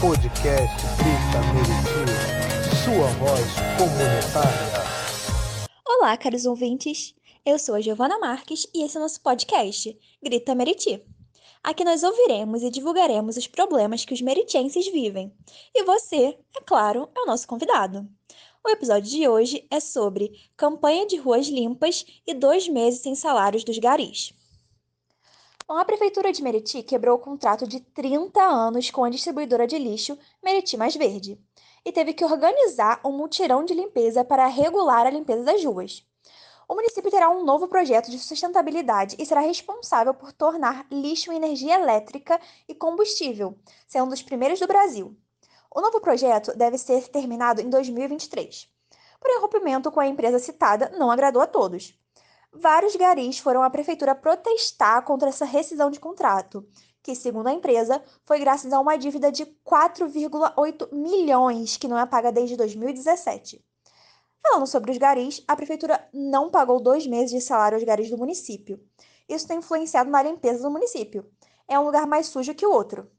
podcast Grita Meriti, sua voz comunitária. Olá, caros ouvintes. Eu sou a Giovana Marques e esse é o nosso podcast Grita Meriti. Aqui nós ouviremos e divulgaremos os problemas que os meritenses vivem. E você, é claro, é o nosso convidado. O episódio de hoje é sobre campanha de ruas limpas e dois meses sem salários dos garis. A Prefeitura de Meriti quebrou o contrato de 30 anos com a distribuidora de lixo Meriti Mais Verde e teve que organizar um mutirão de limpeza para regular a limpeza das ruas. O município terá um novo projeto de sustentabilidade e será responsável por tornar lixo energia elétrica e combustível, sendo um dos primeiros do Brasil. O novo projeto deve ser terminado em 2023. Porém, o rompimento com a empresa citada não agradou a todos vários garis foram à prefeitura protestar contra essa rescisão de contrato, que, segundo a empresa, foi graças a uma dívida de 4,8 milhões que não é paga desde 2017. Falando sobre os garis, a prefeitura não pagou dois meses de salário aos garis do município. Isso tem influenciado na limpeza do município. É um lugar mais sujo que o outro.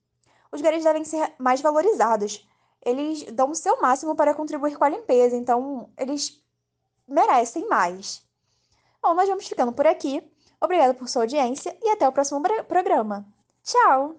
Os garis devem ser mais valorizados. Eles dão o seu máximo para contribuir com a limpeza, então eles merecem mais. Bom, nós vamos ficando por aqui. Obrigada por sua audiência e até o próximo programa. Tchau!